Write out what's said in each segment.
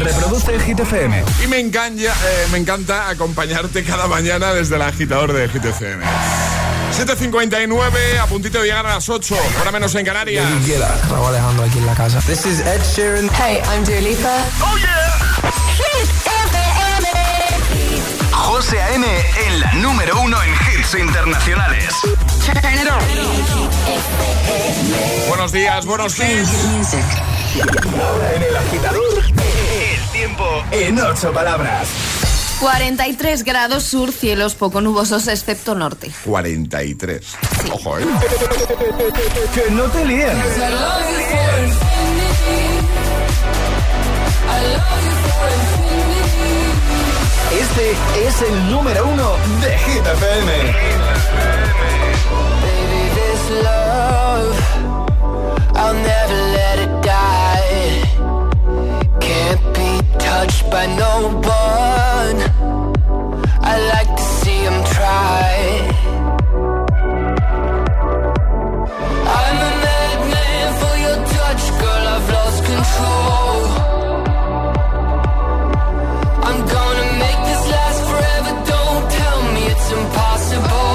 Reproduce el Hit FM. Y me encanta, eh, me encanta acompañarte cada mañana desde el agitador de Hit FM. 7.59, a puntito de llegar a las 8, hora menos en Canarias. Raúl Alejandro aquí en la casa. This is Ed Sheeran. Hey, I'm Dua Lipa. ¡Oh, yeah! José A.M. en la número uno en hits internacionales. Buenos días, buenos hits. Ahora en el agitador, tiempo en ocho palabras. 43 grados sur, cielos poco nubosos excepto norte. 43. Ojo, ¿eh? Que no te líen. Este es el número uno de Hit FM. Baby, this love, I'll never let touched by no one. I like to see him try. I'm a madman for your touch, girl. I've lost control. I'm gonna make this last forever. Don't tell me it's impossible.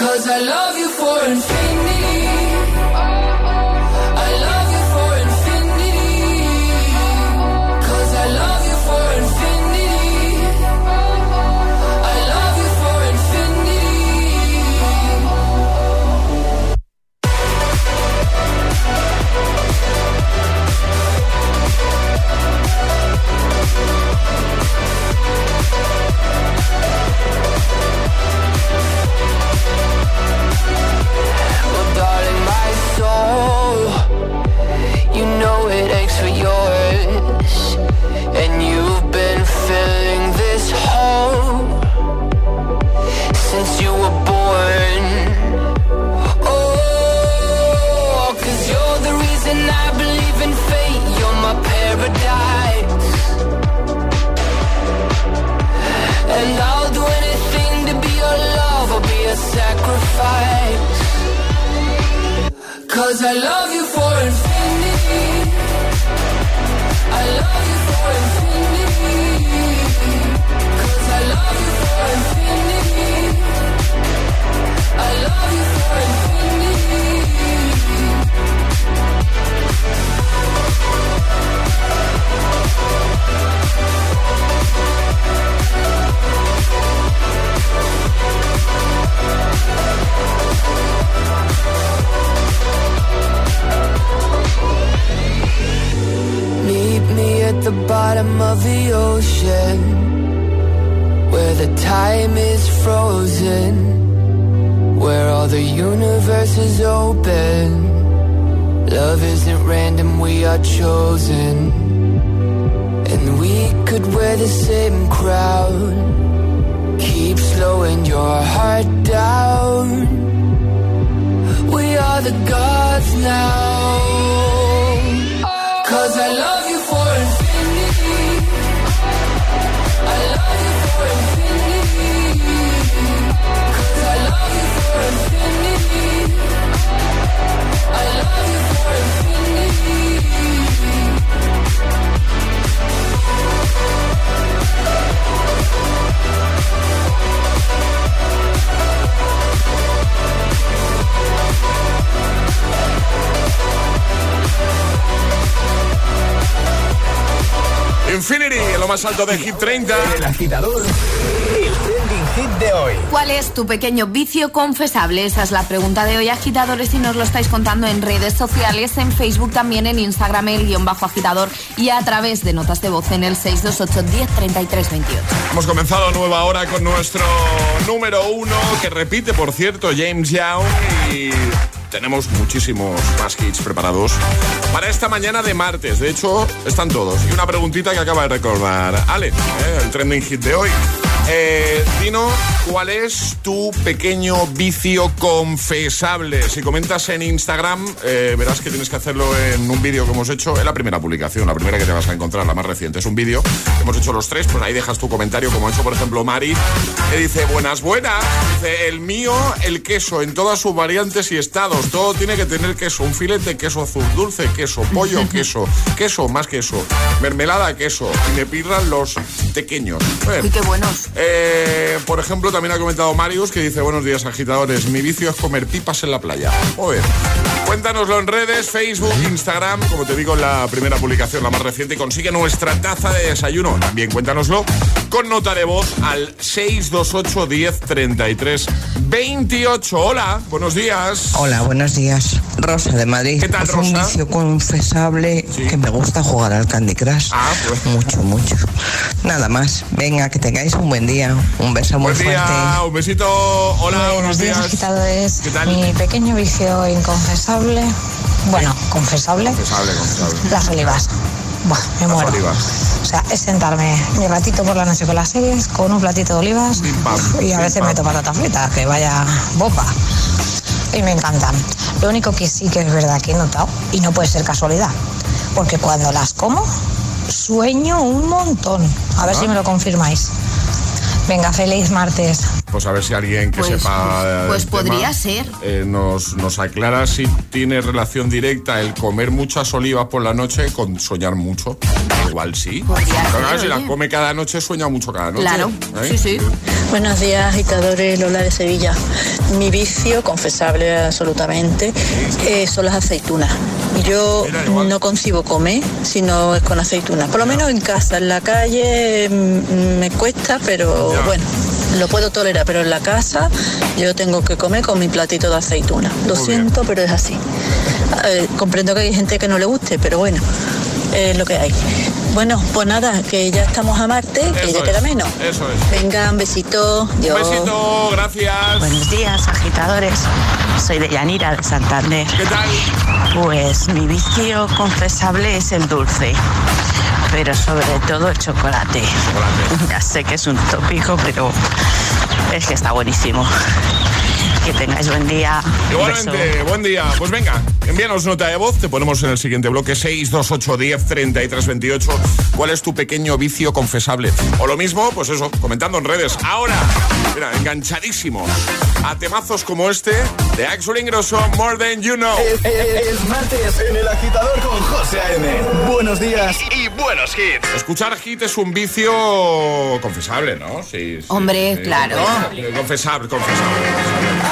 Cause I love you for infinity. 30. El agitador, hit de hoy. ¿Cuál es tu pequeño vicio confesable? Esa es la pregunta de hoy, agitadores, y nos lo estáis contando en redes sociales, en Facebook, también en Instagram, el guion bajo agitador, y a través de notas de voz en el 628 10 33 28. Hemos comenzado nueva hora con nuestro número uno, que repite, por cierto, James Young. Y tenemos muchísimos más hits preparados para esta mañana de martes. De hecho, están todos. Y una preguntita que acaba de recordar Ale, ¿eh? el trending hit de hoy. Eh, Dino, ¿cuál es tu pequeño vicio confesable? Si comentas en Instagram, eh, verás que tienes que hacerlo en un vídeo que hemos hecho, en la primera publicación, la primera que te vas a encontrar, la más reciente. Es un vídeo que hemos hecho los tres, pues ahí dejas tu comentario, como ha hecho, por ejemplo, Mari, que dice, buenas, buenas. Dice, el mío, el queso, en todas sus variantes y estados. Todo tiene que tener queso, un filete, queso azul, dulce, queso, pollo, queso, queso, más queso, mermelada, queso. Y me pirran los pequeños. Uy, qué buenos. Eh, por ejemplo, también ha comentado Marius que dice, buenos días agitadores, mi vicio es comer pipas en la playa. Joder. Cuéntanoslo en redes, Facebook, Instagram, como te digo en la primera publicación, la más reciente, y consigue nuestra taza de desayuno. También cuéntanoslo con nota de voz al 628 10 33 28. Hola, buenos días. Hola, buenos días. Rosa de Madrid. ¿Qué tal, Es un Rosa? vicio confesable Sí. que me gusta jugar al Candy Crush. Ah, pues. Mucho, mucho. Nada más. Venga, que tengáis un buen día. Un beso muy Buen día, fuerte. un besito. Hola, buenos días. agitadores. ¿Qué tal? Mi pequeño vicio inconfesable, bueno, confesable, Confesable, confesable. las olivas. Buah, me Las muero. olivas. O sea, es sentarme mi ratito por la noche con las series, con un platito de olivas Pim, pam, y a veces pam. meto patatas fritas, que vaya bomba. Y me encantan. Lo único que sí que es verdad que he notado, y no puede ser casualidad, porque cuando las como, sueño un montón. A ver Ah. si me lo confirmáis. Venga, feliz martes. Pues a ver si alguien que Pues- sepa. pues- tema, podría ser. eh, nos, nos aclara si tiene relación directa el comer muchas olivas por la noche con soñar mucho. Igual sí. Podría Pero claro, ser, si las come cada noche, sueña mucho cada noche. Claro, ¿eh? sí, sí. Buenos días, agitadores Lola de Sevilla. Mi vicio, confesable absolutamente, eh, son las aceitunas. Yo no concibo comer si no es con aceitunas. Por lo menos en casa, en la calle mm, me cuesta, pero bueno, lo puedo tolerar. Pero en la casa yo tengo que comer con mi platito de aceituna. Lo siento, pero es así. Eh, comprendo que hay gente que no le guste, pero bueno, es lo que hay. Bueno, pues nada, que ya estamos a Marte, que Eso ya es, queda menos. Eso es. Venga, un besito. Un Dios. besito, gracias. Buenos días, agitadores. Soy de Yanira, de Santander. ¿Qué tal? Pues mi vicio confesable es el dulce, pero sobre todo el chocolate. Chocolate. Ya sé que es un tópico, pero es que está buenísimo. Que tengáis buen día. Igualmente, buen día. Pues venga, envíanos nota de voz, te ponemos en el siguiente bloque 628 10 33 28. ¿Cuál es tu pequeño vicio confesable? O lo mismo, pues eso, comentando en redes. Ahora, mira, enganchadísimos a temazos como este de Axel Ingrosso, More Than You Know. Es, es- es martes en el agitador con José A.M. Buenos días y buenos hits. Escuchar hit es un vicio confesable, ¿no? Sí. sí, Hombre, sí, claro. Confesable, confesable. confesable.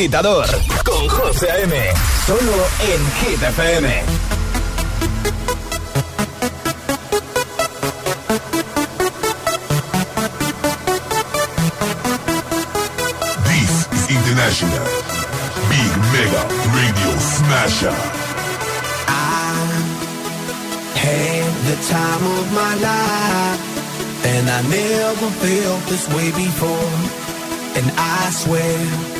agitador con José A.M. Solo en Hit FM. This is International Big Mega Radio Smasher. had the time of my life And I never felt this way before And I swear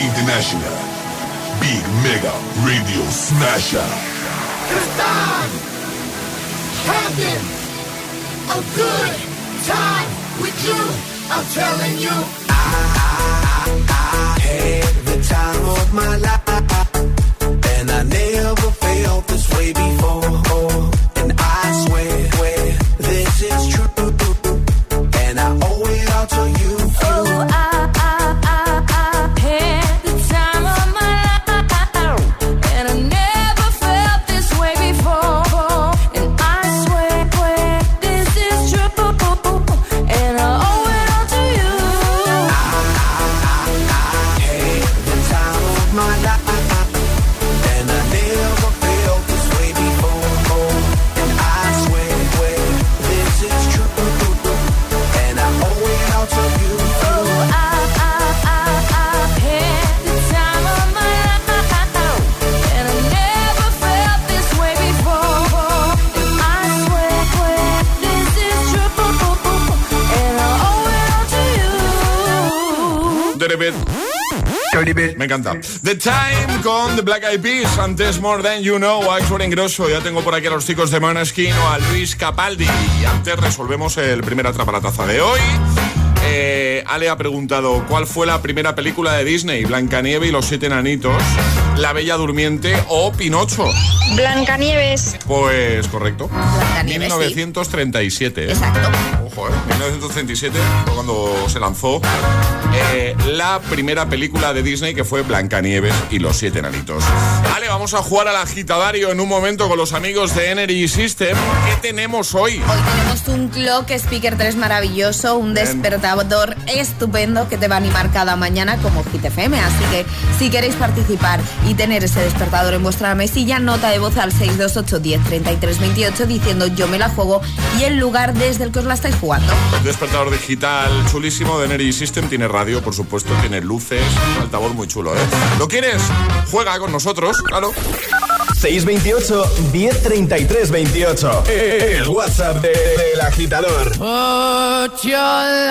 This is International Big Mega Radio Smasher. Cause I'm having a good time with you. I'm telling you. I, I, I had the time of my life. And I never felt this way before. And I swear, swear this is true. Me encanta. The Time con The Black Eyed Peas. Antes More Than You Know, Axel Ingrosso. Ya tengo por aquí a los chicos de Maneskin o a Luis Capaldi. Y antes resolvemos el primer atrapa la taza de hoy. Eh, Ale ha preguntado cuál fue la primera película de Disney, Blancanieve y los siete enanitos, La Bella Durmiente o Pinocho. Blancanieves. Pues correcto. Blancanieves, sí. 1937. ¿eh? Exacto. Ojo, ¿eh? 1937 fue cuando se lanzó eh, la primera película de Disney que fue Blancanieves y los siete enanitos. Vale, vamos a jugar al agitadario en un momento con los amigos de Energy System. ¿Qué tenemos hoy? Hoy tenemos un Clock Speaker 3 maravilloso, un despertador estupendo que te va a animar cada mañana como Hit FM. Así que si queréis participar y tener ese despertador en vuestra mesilla, nota de voz al 628 10 33 28 diciendo yo me la juego y el lugar desde el que os la estáis jugando. Despertador digital chulísimo de Energy System. Tiene radio, por supuesto, tiene luces, un altavoz muy chulo, ¿eh? ¿Lo quieres? Juega con nosotros, claro. 628 1033 28. El WhatsApp de- del agitador. Put your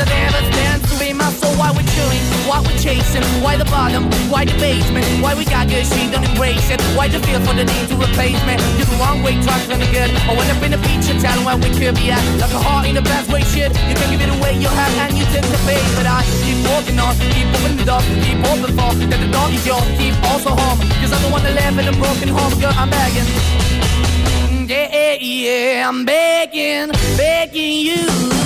I never stand to be my soul. Why we're why we're chasing, why the bottom, why the basement, why we got good, she don't embrace it. Why the feel for the need to replace me? You're the wrong way, trying to good. I went up in a feature town where we could be at. Like a heart in the best way, shit. You can give it away, you have, and you tend the pay. But I keep walking on, keep moving the door, keep open for that the door is yours, keep also home. Cause I'm the one that live in a broken home, girl, I'm begging. Mm, yeah, Yeah, yeah, I'm begging, begging you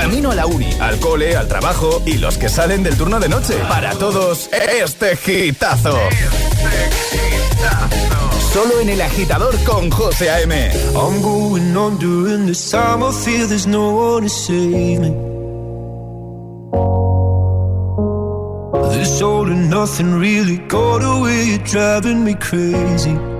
Camino a la uni, al cole, al trabajo y los que salen del turno de noche. Para todos, este hitazo. Solo en el agitador con José A.M. I'm going on during this time. I feel there's no one to save me. This all and nothing really got away. You're driving me crazy.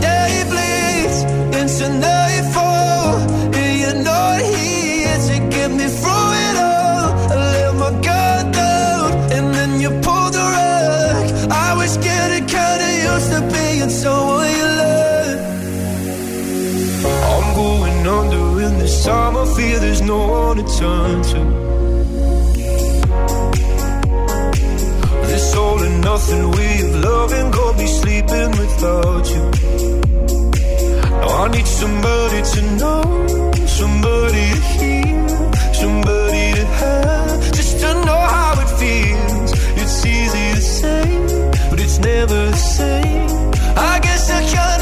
time. I fear there's no one to turn to. This all and nothing way of loving got me sleeping without you. Now I need somebody to know, somebody to hear, somebody to have, just to know how it feels. It's easy to say, but it's never the same. I guess I kinda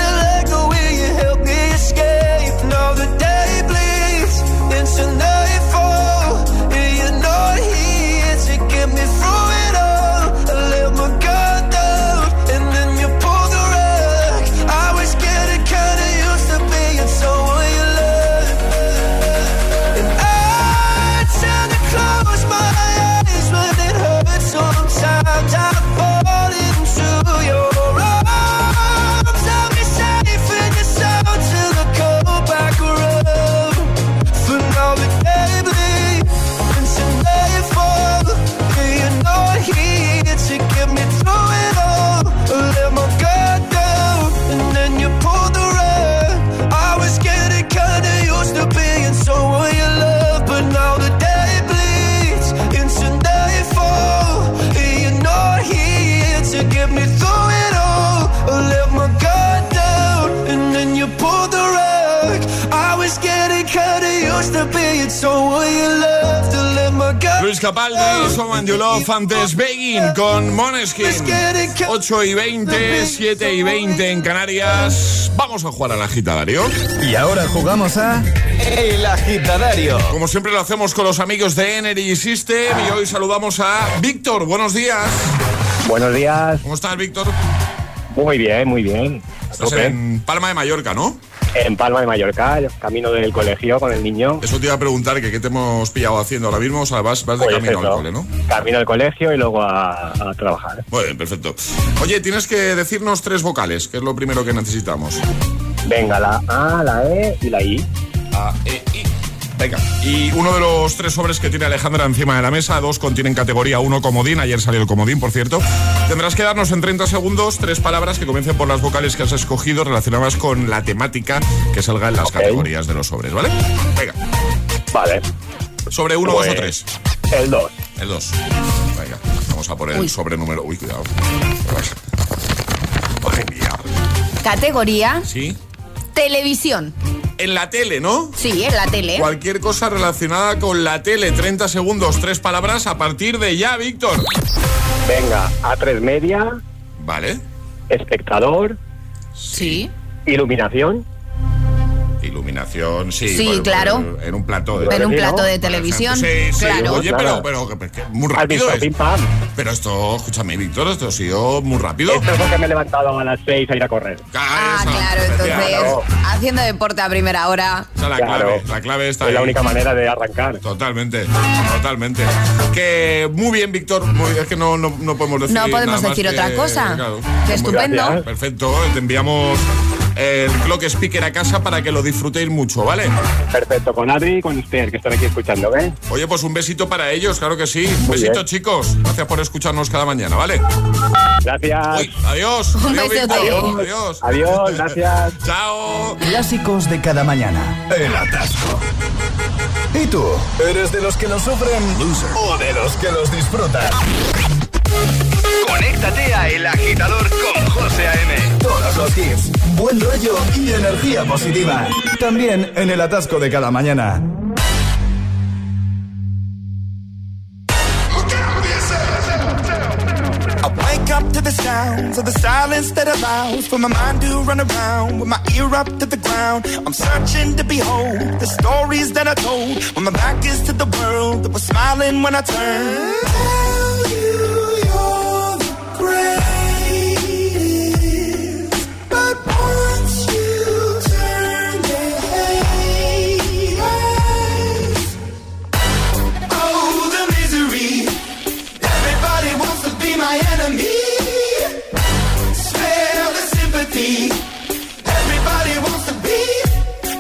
Capaldi, Someone You Love, antes Begging con Moneskin. 8 y 20, 7 y 20 en Canarias. Vamos a jugar al agitadario. Y ahora jugamos a El Agitadario. Como siempre lo hacemos con los amigos de Energy System y hoy saludamos a Víctor. Buenos días. Buenos días. ¿Cómo estás, Víctor? Muy bien, muy bien. Estás en Palma de Mallorca, ¿no? En Palma de Mallorca, camino del colegio con el niño. Eso te iba a preguntar que qué te hemos pillado haciendo ahora mismo. O sea, vas, vas de Pues camino al cole, ¿no? Camino al colegio y luego a, a trabajar. Muy bien, perfecto. Oye, tienes que decirnos tres vocales, que es lo primero que necesitamos. Venga, la A, la E y la I. A, E, I. Venga. Y uno de los tres sobres que tiene Alejandra encima de la mesa, dos contienen categoría 1 comodín, ayer salió el comodín, por cierto. Tendrás que darnos en 30 segundos tres palabras que comiencen por las vocales que has escogido relacionadas con la temática que salga en las categorías de los sobres, ¿vale? Venga. Vale. Sobre uno, Pues, dos o tres. El 2. El 2. Venga, vamos a por el Uy. sobre número. Uy, cuidado. Categoría ¿Sí? televisión. En la tele, ¿no? Sí, en la tele. Cualquier cosa relacionada con la tele, 30 segundos, tres palabras a partir de ya, Víctor. Venga, A3 media, Vale. espectador, Sí. iluminación. Iluminación, sí. Sí, por- por- claro. En un plato de En un plato de televisión. Sí, sí. claro. Oye, Claro. pero, pero, que- que muy ¿Has rápido visto? es. Pim pam. Pero esto, escúchame, Víctor, esto ha sido muy rápido. Esto es porque me he levantado a las 6 a ir a correr. Ah, esa, claro, entonces Claro. haciendo deporte a primera hora. Esa es la Claro. clave. La clave está Es la única manera de arrancar. Totalmente, totalmente. Que muy bien, Víctor. Muy, es que no, no, no podemos decir No podemos nada más decir que- otra cosa. claro. Qué estupendo. Gracias. Perfecto. Te enviamos el clock speaker a casa para que lo disfrutéis mucho, ¿vale? Perfecto, con Adri y con Esther, que están aquí escuchando, ¿ves? Oye, pues un besito para ellos, claro que sí. Un besito, bien. chicos. Gracias por escucharnos cada mañana, ¿vale? Gracias. Uy, adiós. Un adiós. Víctor. Adiós. Adiós, gracias. Chao. Clásicos de cada mañana. El atasco. ¿Y tú? ¿Eres de los que lo sufren o de los que los disfrutan? Conéctate a El Agitador con José A.M. Todos los hits, buen rollo y energía positiva. También en el atasco de cada mañana. I wake up to the sounds of the silence that allows for my mind to run around with my ear up to the ground. I'm searching to behold the stories that I told when my back is to the world that was smiling when I turned.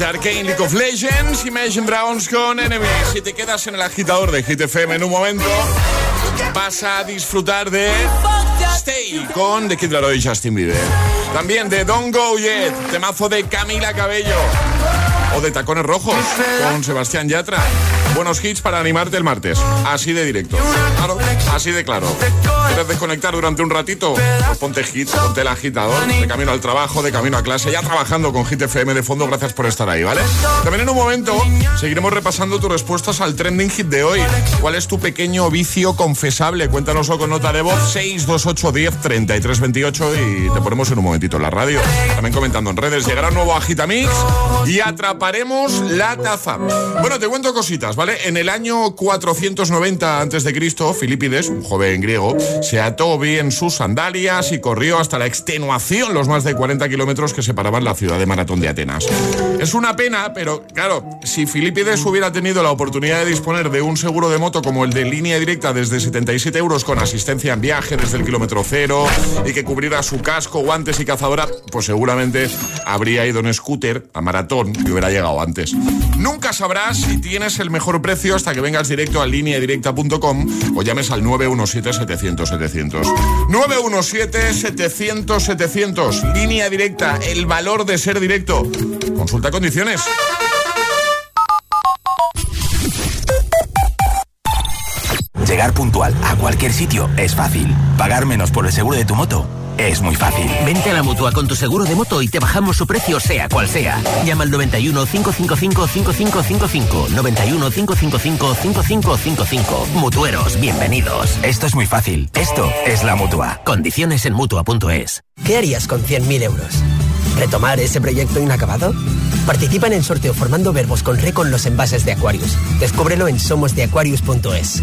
Desde Arcane League of Legends, Imagine Dragons con Enemy. Si te quedas en el agitador de Hit FM en un momento, vas a disfrutar de Stay con The Kid Laroi y Justin Bieber. También de Don't Go Yet, temazo de Camila Cabello. O de Tacones Rojos con Sebastián Yatra. Buenos hits para animarte el martes. Así de directo. Claro, así de claro. ¿Quieres desconectar durante un ratito? Pues ponte hits, ponte el agitador. De camino al trabajo, de camino a clase. Ya trabajando con Hit FM de fondo. Gracias por estar ahí, ¿vale? También en un momento seguiremos repasando tus respuestas al trending hit de hoy. ¿Cuál es tu pequeño vicio confesable? Cuéntanoslo con nota de voz 628 10 33 28 y te ponemos en un momentito en la radio. También comentando en redes. Llegará un nuevo Agitamix y atraparemos la taza. Bueno, te cuento cositas, ¿vale? En el año 490 a.C., Filipides, un joven griego, se ató bien sus sandalias y corrió hasta la extenuación los más de 40 kilómetros que separaban la ciudad de Maratón de Atenas. Es una pena, pero claro, si Filipides hubiera tenido la oportunidad de disponer de un seguro de moto como el de línea directa desde 77 euros con asistencia en viaje desde el kilómetro cero y que cubriera su casco, guantes y cazadora, pues seguramente habría ido en scooter a Maratón y hubiera llegado antes. Nunca sabrás si tienes el mejor precio hasta que vengas directo a lineadirecta.com o llames al 917-700-700. 917-700-700. Línea directa, el valor de ser directo. Consulta condiciones. Llegar puntual a cualquier sitio es fácil. Pagar menos por el seguro de tu moto es muy fácil. Vente a la mutua con tu seguro de moto y te bajamos su precio, sea cual sea. Llama al 91 555 5555. 91 555 5555. Mutueros, bienvenidos. Esto es muy fácil. Esto es la mutua. Condiciones en mutua.es. ¿Qué harías con 100.000 euros? ¿Retomar ese proyecto inacabado? Participa en el sorteo formando verbos con re con los envases de Aquarius. Descúbrelo en somosdeaquarius.es.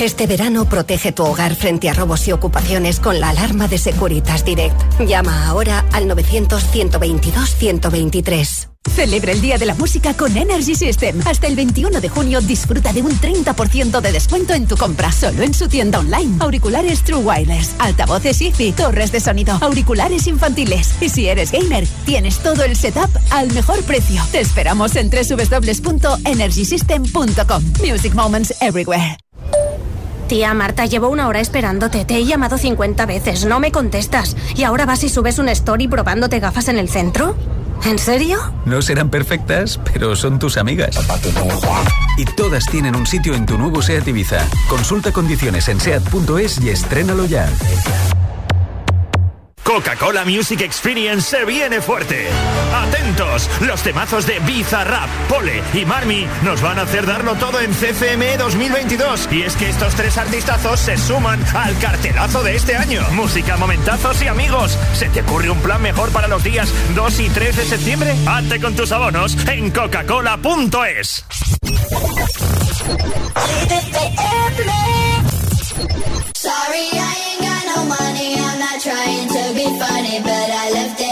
Este verano protege tu hogar frente a robos y ocupaciones con la alarma de Securitas Direct. Llama ahora al 900-122-123. Celebra el Día de la Música con Energy System. Hasta el 21 de junio disfruta de un 30% de descuento en tu compra solo en su tienda online. Auriculares True Wireless, altavoces IFI, torres de sonido, auriculares infantiles. Y si eres gamer, tienes todo el setup al mejor precio. Te esperamos en www.energysystem.com. Music Moments Everywhere. Tía Marta, llevo una hora esperándote. Te he llamado 50 veces, no me contestas. ¿Y ahora vas y subes un story probándote gafas en el centro? ¿En serio? No serán perfectas, pero son tus amigas. Y todas tienen un sitio en tu nuevo SEAT Ibiza. Consulta condiciones en SEAT.es y estrénalo ya. Coca-Cola Music Experience se viene fuerte. Atentos, los temazos de Bizarrap, Pole y Marmi nos van a hacer darlo todo en CFME 2022. Y es que estos tres artistazos se suman al cartelazo de este año. Música, momentazos y amigos. ¿Se te ocurre un plan mejor para los días 2 y 3 de septiembre? Hazte con tus abonos en coca-cola.es. funny, but I left it.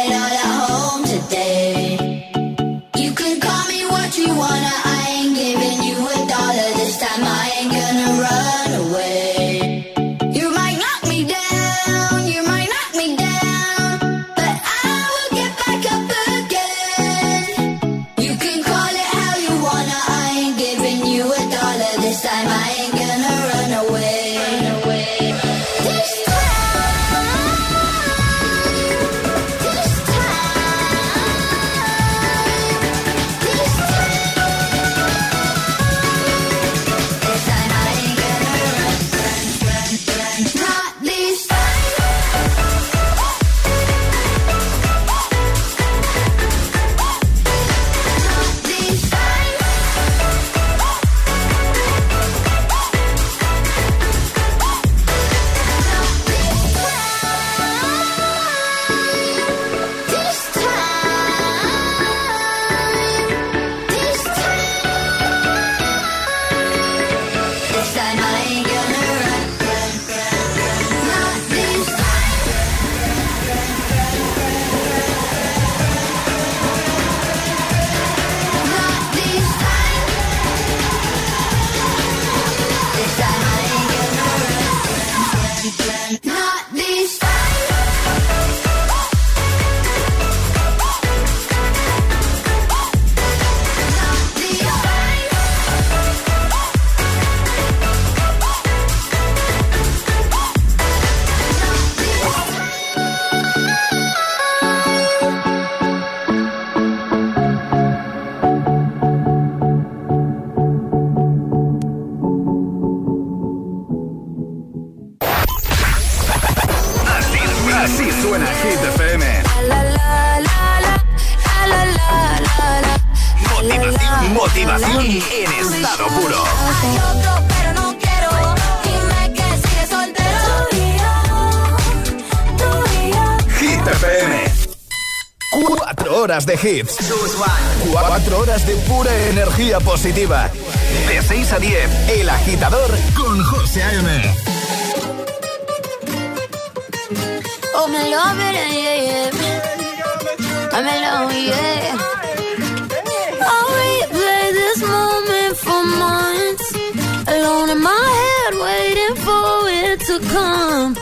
horas de hits. 4 horas de pura energía positiva. De 6 a 10, El Agitador con José A.M. Oh, I'm Alone in my head, waiting for it to come.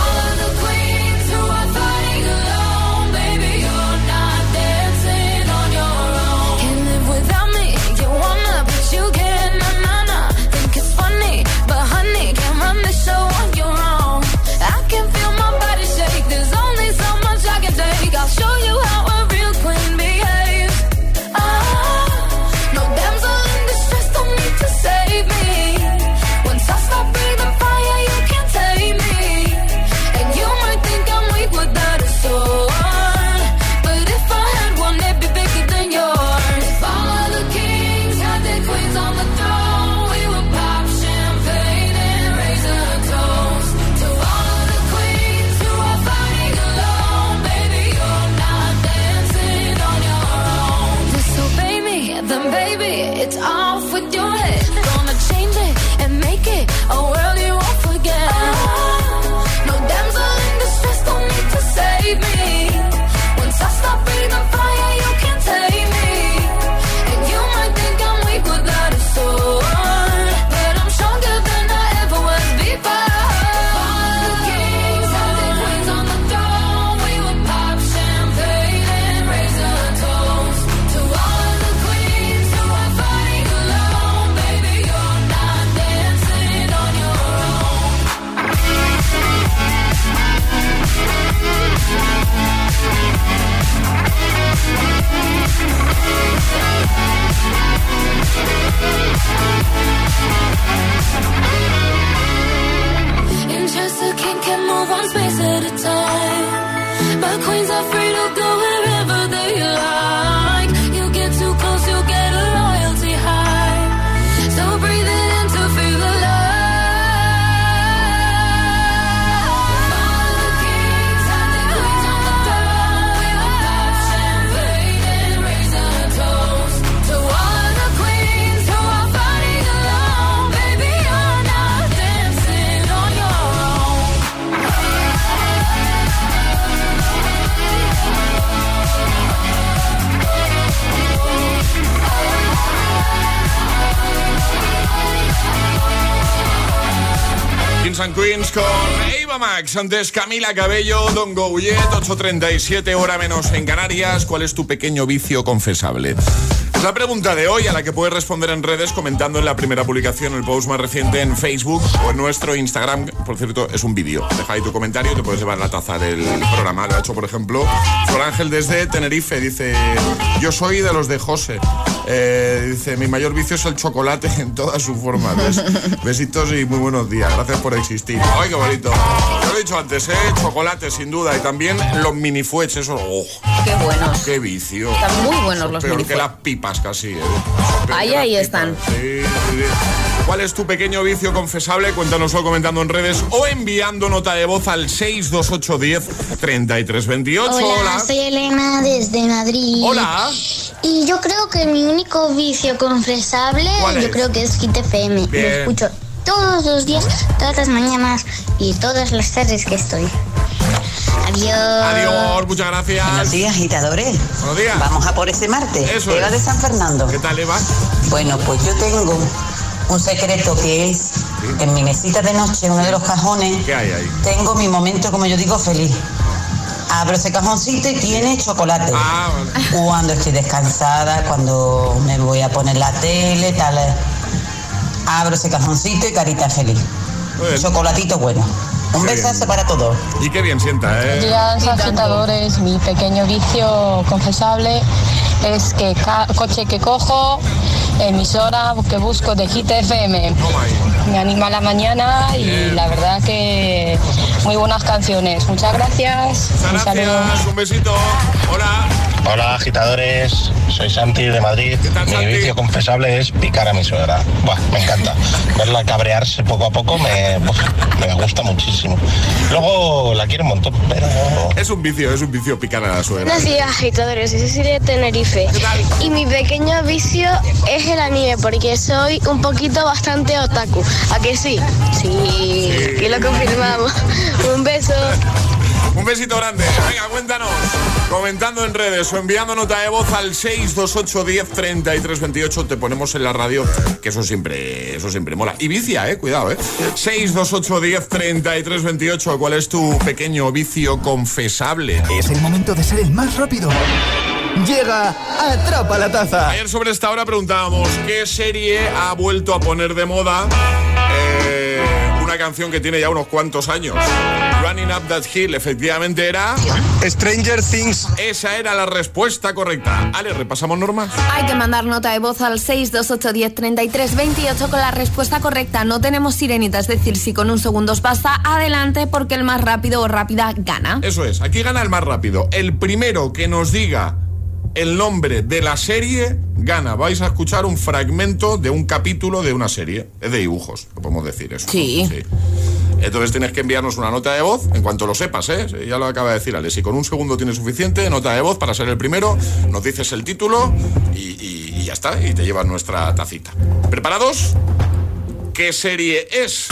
And Queens con Eva Max. Antes Camila Cabello, Don Goulet, 8.37 hora menos en Canarias. ¿Cuál es tu pequeño vicio confesable? Es la pregunta de hoy a la que puedes responder en redes comentando en la primera publicación, el post más reciente en Facebook o en nuestro Instagram. Por cierto, es un vídeo. Deja ahí tu comentario y te puedes llevar la taza del programa. Lo ha hecho, por ejemplo, Flor Ángel desde Tenerife. Dice, yo soy de los de José. Eh, dice, mi mayor vicio es el chocolate en todas sus formas. Besitos y muy buenos días. Gracias por existir. ¡Ay, qué bonito! Ya lo he dicho antes, ¿eh? Chocolate, sin duda. Y también los minifuets, eso. ¡oh! Qué buenos. ¡Qué vicio! Están muy buenos los Peor que las pipas casi, ¿eh? Ahí, ahí están. Sí, sí, sí. ¿Cuál es tu pequeño vicio confesable? Cuéntanoslo comentando en redes o enviando nota de voz al 62810 3328. Hola, soy Elena desde Madrid. Hola. Y yo creo que mi único vicio confesable, ¿Cuál yo es? creo que es Hit FM. Bien. Lo escucho todos los días, todas las mañanas y todas las tardes que estoy. Adiós. Adiós, muchas gracias. Buenos días, agitadores. Buenos días. Vamos a por ese martes. Eso Eva es. de San Fernando. ¿Qué tal, Eva? Bueno, pues yo tengo un secreto que es en mi mesita de noche, en uno de los cajones, ¿Qué hay ahí? tengo mi momento, como yo digo, feliz. Abro ese cajoncito y tiene chocolate. Ah, Cuando estoy descansada, cuando me voy a poner la tele, tal. Abro ese cajoncito y carita feliz. Chocolatito bueno. Un Qué besazo bien. para todos. Y qué bien sienta, Buenos ¿eh? días, agitadores. Mi pequeño vicio confesable es que ca- coche que cojo, emisora que busco de Hit FM. Me anima la mañana y Bien. la verdad que muy buenas canciones. Muchas gracias. Un Muchas saludo. gracias, un besito. Hola. Hola agitadores, soy Santi de Madrid. Mi vicio confesable es picar a mi suegra. Buah, me encanta. Verla cabrearse poco a poco me gusta muchísimo. Luego la quiero un montón, pero... Es un vicio, es un vicio picar a la suegra. Buenos días, agitadores. Soy Cecilia de Tenerife. Y mi pequeño vicio es el anime, porque soy un poquito bastante otaku. ¿A que sí? Sí, que lo confirmamos. Un beso. Un besito grande. Venga, cuéntanos. Comentando en redes o enviando nota de voz al 628 10 33 28. Te ponemos en la radio, que eso siempre, eso siempre mola. Y vicia, eh, cuidado, eh. 628 10 33 28. ¿Cuál es tu pequeño vicio confesable? Es el momento de ser el más rápido. Llega Atrapa la Taza. Ayer sobre esta hora preguntábamos qué serie ha vuelto a poner de moda eh, una canción que tiene ya unos cuantos años. Running Up That Hill, efectivamente era... Stranger Things. Esa era la respuesta correcta. Ale, repasamos normas. Hay que mandar nota de voz al 628103328 con la respuesta correcta. No tenemos sirenita, es decir, si con un segundo os basta, adelante porque el más rápido o rápida gana. Eso es, aquí gana el más rápido. El primero que nos diga el nombre de la serie gana. Vais a escuchar un fragmento de un capítulo de una serie. Es de dibujos, lo podemos decir eso. Sí. Entonces tienes que enviarnos una nota de voz en cuanto lo sepas, ¿eh? Ya lo acaba de decir Ale. Si con un segundo tienes suficiente, nota de voz para ser el primero, nos dices el título y, y- y ya está. Y te llevas nuestra tacita. ¿Preparados? ¿Qué serie es?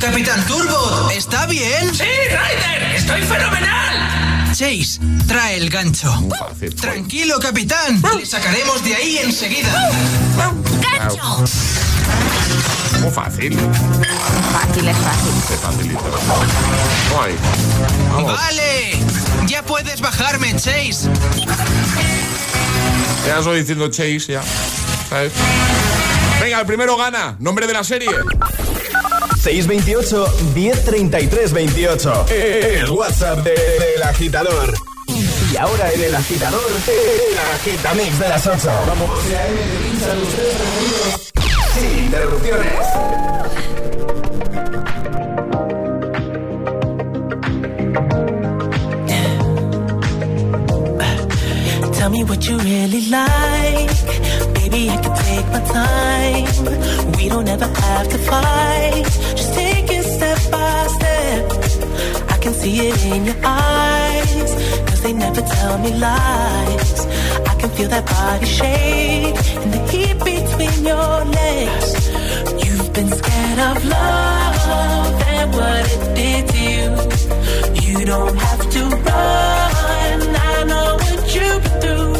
Capitán Turbo, ¿está bien? ¡Sí, Ryder! ¡Estoy fenomenal! Chase, trae el gancho. Fácil. Tranquilo, capitán. Le sacaremos de ahí enseguida. ¡Gancho! Muy fácil. Fácil, es fácil. Hay. Vamos. Vale. Ya puedes bajarme, Chase. Ya estoy diciendo Chase, ya. ¿Sabes? Venga, el primero gana. Nombre de la serie. 628 1033 28. El WhatsApp de- del agitador. Y ahora en el agitador, el agitamix de las 8. Vamos. Sin interrupciones. Tell me what you really like. Baby, I can take my time. We don't ever have to fight. Just take it step by step. I can see it in your eyes. Cause they never tell me lies. I can feel that body shake and the heat between your legs. You've been scared of love and what it did to you. You don't have to run. I know what you've been through.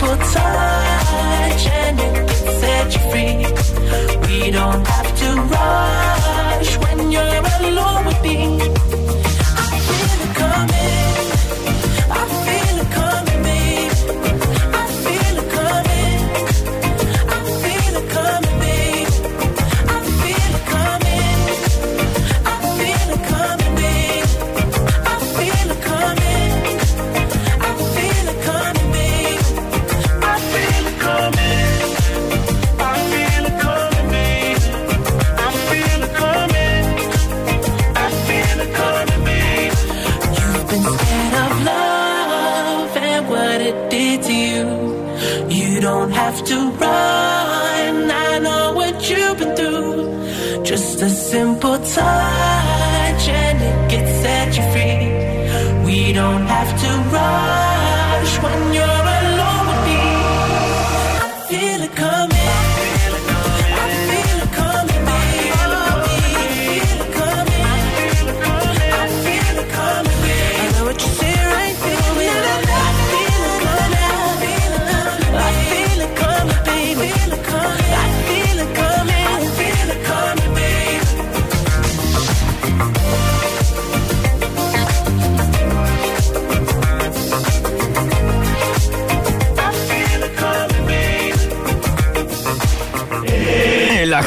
simple touch. We don't have to rush when you're alone with me. Don't have to run. I know what you've been through. Just a simple touch and it set you free. We don't have to rush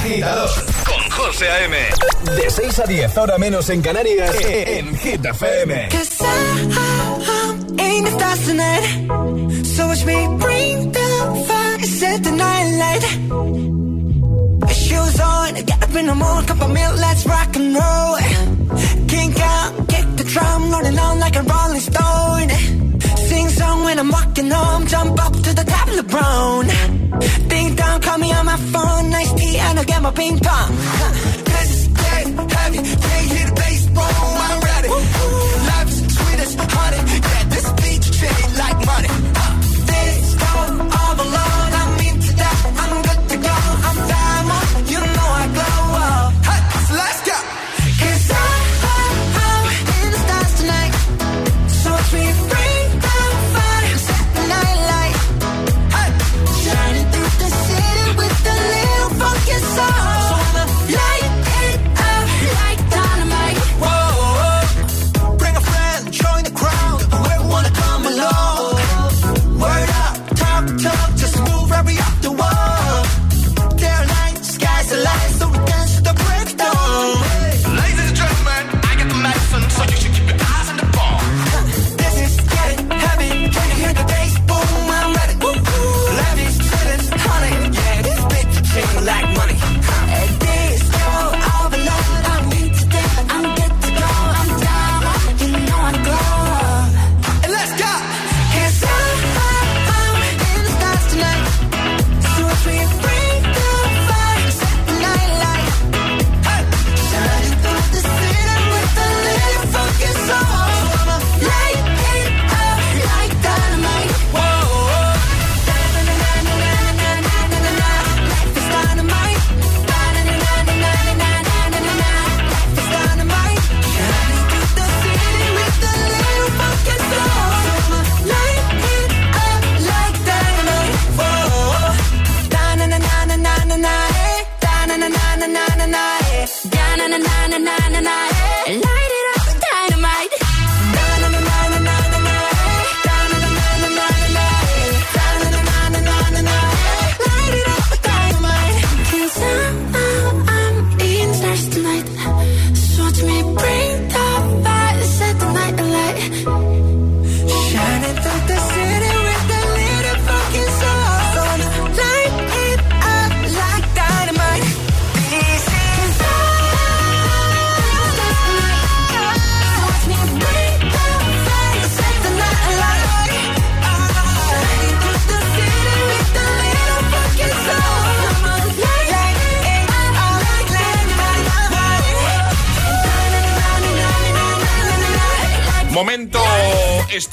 agitador con José A.M. De 6 a 10, ahora menos en Canarias, en Hit FM. Cause I, ain't the stars tonight. So watch me bring the fire, set the night light. Shoes on, get up in the morning, cup of milk, let's rock and roll. Kink out, kick the drum, rolling on like a rolling stone. Sing song when I'm walking home, jump up to the top of the brown. Ding call me on my phone, nice tea, and I'll get my ping pong. Cause it's dead heavy, can't the bass, boom, I'm ready. Life's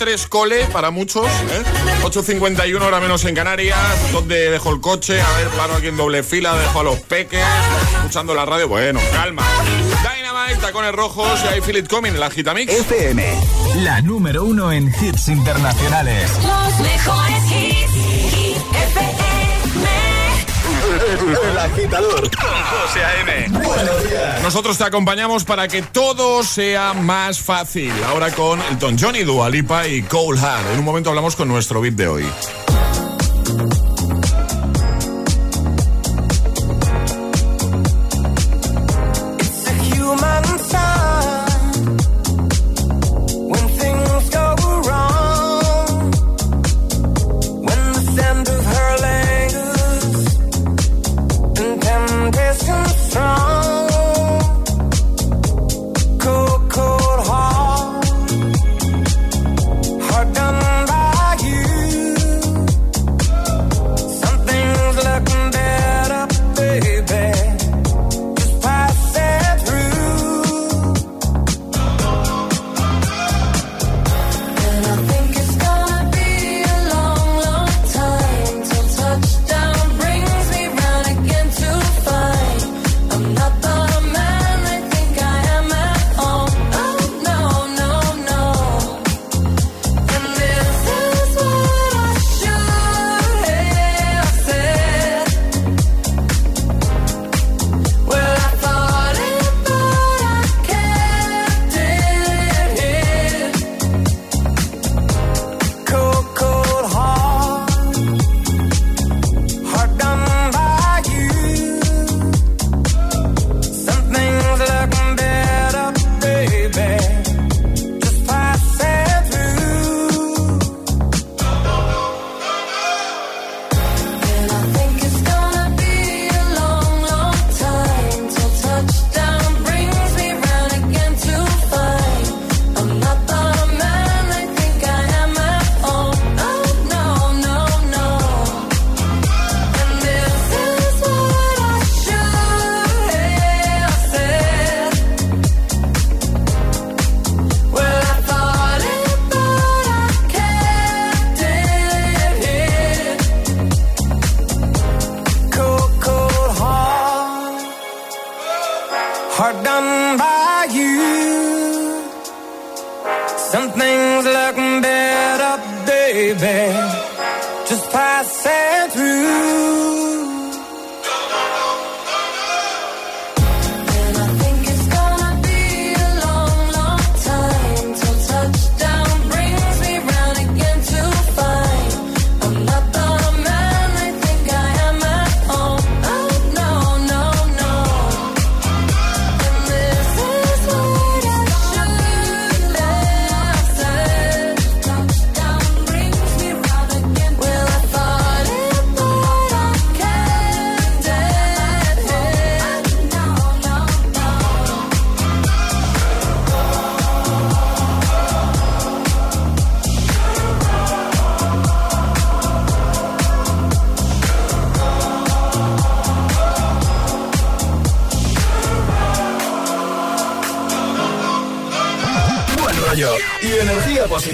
3 cole para muchos. ¿eh? 8.51 hora menos en Canarias. Donde dejo el coche? A ver, paro aquí en doble fila, dejo a los peques. Escuchando la radio, bueno, calma. Dynamite, tacones rojos y ahí feel it coming, la Gitamix. FM, la número uno en hits internacionales. Los mejores hits. El agitador con José A.M. Buenos días. Nosotros te acompañamos para que todo sea más fácil. Ahora con Elton John y Dua y Cole Hart. En un momento hablamos con nuestro VIP de hoy.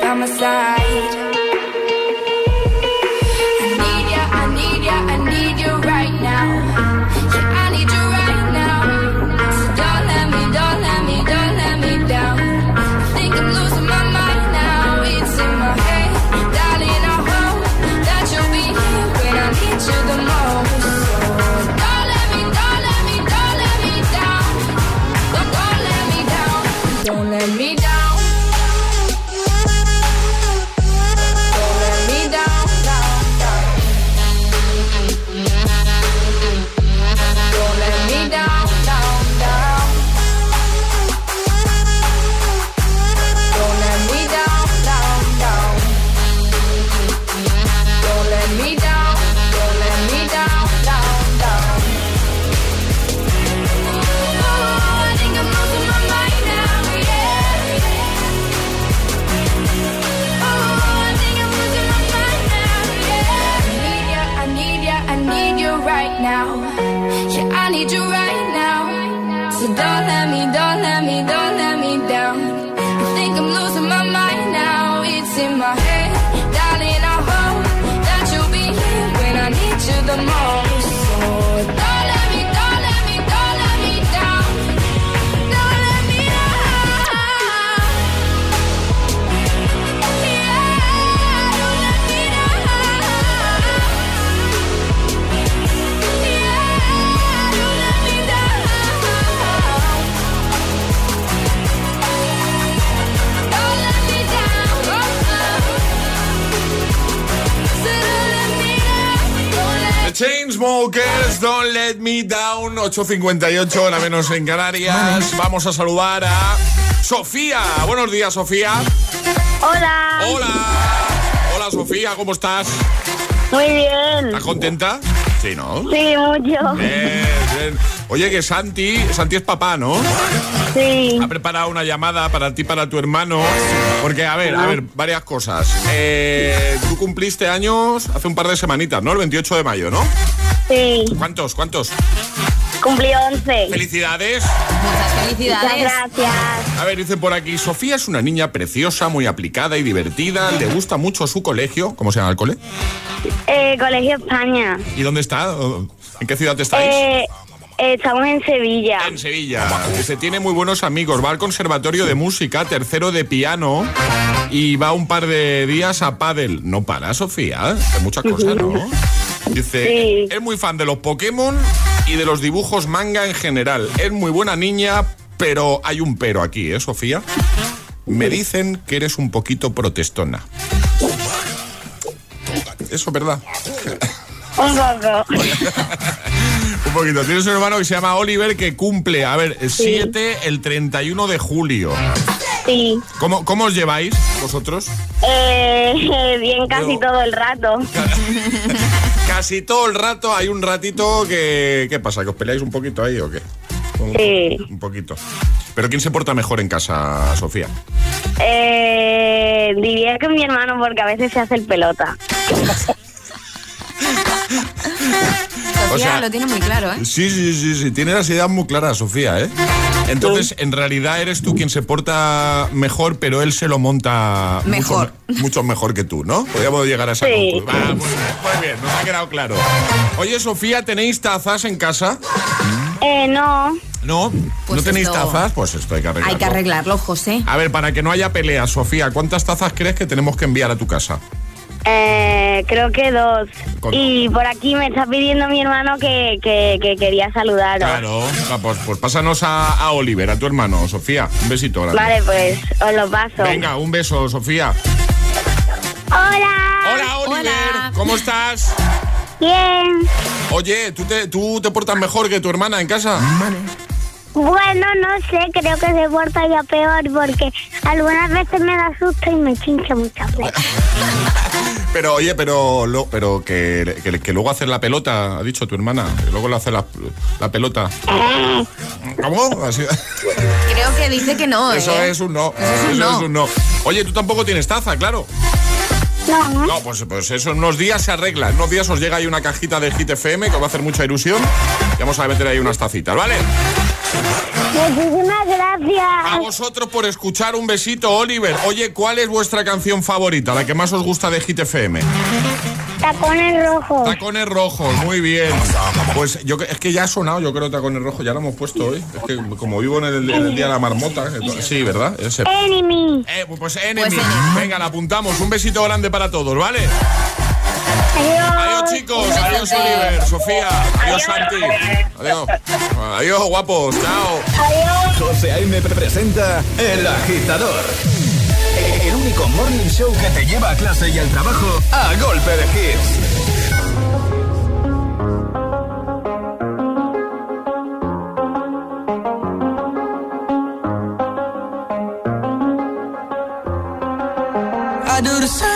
By my side. Chainsmokers, Don't Let Me Down, 8.58, hora menos en Canarias. Vamos a saludar a Sofía. Buenos días, Sofía. Hola. Hola. Hola, Sofía, ¿cómo estás? Muy bien. ¿Estás contenta? Sí, ¿no? Sí, mucho. Bien, bien. Oye, que Santi, Santi es papá, ¿no? Sí. Ha preparado una llamada para ti, para tu hermano. Porque, a ver, a ver, varias cosas. Eh, tú cumpliste años hace un par de semanitas, ¿no? El 28 de mayo, ¿no? Sí. ¿Cuántos? ¿Cuántos? Cumplí 11. Felicidades. Muchas felicidades. Muchas gracias. A ver, dice por aquí, Sofía es una niña preciosa, muy aplicada y divertida. Le gusta mucho su colegio. ¿Cómo se llama el cole? Eh, Colegio España. ¿Y dónde está? ¿En qué ciudad estáis? Eh, estamos en Sevilla. En Sevilla. Dice, tiene muy buenos amigos. Va al conservatorio de música, tercero de piano y va un par de días a pádel. No para, Sofía. De muchas cosas, ¿no? Dice, es muy fan de los Pokémon y de los dibujos manga en general. Es muy buena niña, pero hay un pero aquí, ¿eh, Sofía? Me dicen que eres un poquito protestona. Eso es verdad. Un poco. Un poquito. Tienes un hermano que se llama Oliver que cumple, a ver, 7 el 31 de julio. Sí. ¿Cómo, ¿Cómo os lleváis vosotros? Eh, bien casi todo el rato. Casi todo el rato hay un ratito que... ¿Qué pasa? ¿Que os peleáis un poquito ahí o qué? Un, Sí. un poquito. ¿Pero quién se porta mejor en casa, Sofía? Eh, diría que mi hermano porque a veces se hace el pelota. Sofía O sea- lo tiene muy claro, ¿eh? Sí, sí, sí, sí. Tiene las ideas muy claras, Sofía, ¿eh? Entonces, en realidad eres tú quien se porta mejor, pero él se lo monta Mejor. Mucho, mucho mejor que tú, ¿no? Podríamos llegar a esa Sí. conclusión. Ah, muy bien, muy bien, nos ha quedado claro. Oye, Sofía, ¿tenéis tazas en casa? Eh, no. ¿No? Pues ¿No tenéis esto- tazas? Pues esto hay que arreglarlo. Hay que arreglarlo, José. A ver, para que no haya pelea, Sofía, ¿cuántas tazas crees que tenemos que enviar a tu casa? Eh, creo que dos. Con- Y por aquí me está pidiendo mi hermano que, que, que quería saludaros. Claro, Ah, pues, pues pásanos a, a Oliver, a tu hermano, Sofía. Un besito grande. Vale, pues os lo paso. Venga, un beso, Sofía. Hola. Hola, Oliver. ¿Cómo estás? Bien. Oye, ¿tú te, ¿tú te portas mejor que tu hermana en casa? Bueno, no sé, creo que se porta ya peor porque algunas veces me da susto y me chincha muchas veces. Pero oye, pero, lo- pero que, que- que luego hacer la pelota, ha dicho tu hermana. Que luego le hace la, la pelota. ¿Cómo? Así- Creo que dice que no, Eso ¿eh? es un no. Eso es un Eso no. es un no. Oye, tú tampoco tienes taza, claro. No. No, pues, pues eso en unos días se arregla. En unos días os llega ahí una cajita de Hit FM que os va a hacer mucha ilusión. Y vamos a meter ahí unas tacitas, ¿vale? Muchísimas A gracias. vosotros por escuchar un besito, Oliver. Oye, ¿cuál es vuestra canción favorita? La que más os gusta de Hit FM. Tacones rojos. Tacones rojos, muy bien. Pues yo que- es que ya ha sonado, yo creo, tacones rojos, ya lo hemos puesto hoy. Es que como vivo en el, en el día de la marmota, eh, sí, ¿verdad? Ese. Enemy. Eh, pues Enemy. Venga, la apuntamos. Un besito grande para todos, ¿vale? Adiós. Adiós, chicos. Adiós, Oliver, Sofía. Adiós, Santi. Adiós. Adiós, guapos. Chao. José A.M. presenta El Agitador. El único morning show que te lleva a clase y al trabajo a golpe de hits. I do the same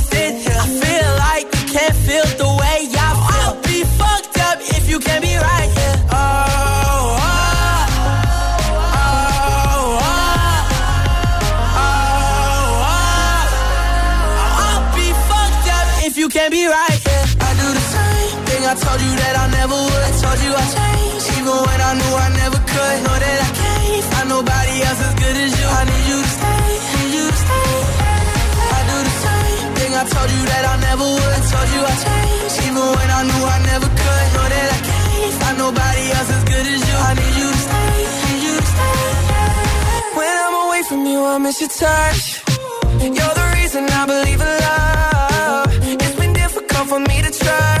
I knew I never could. Know that I can't find nobody else as good as you. I need you to stay, need you to stay. When I'm away from you, I miss your touch. You're the reason I believe in love. It's been difficult for me to trust.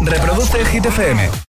Reproduce FM.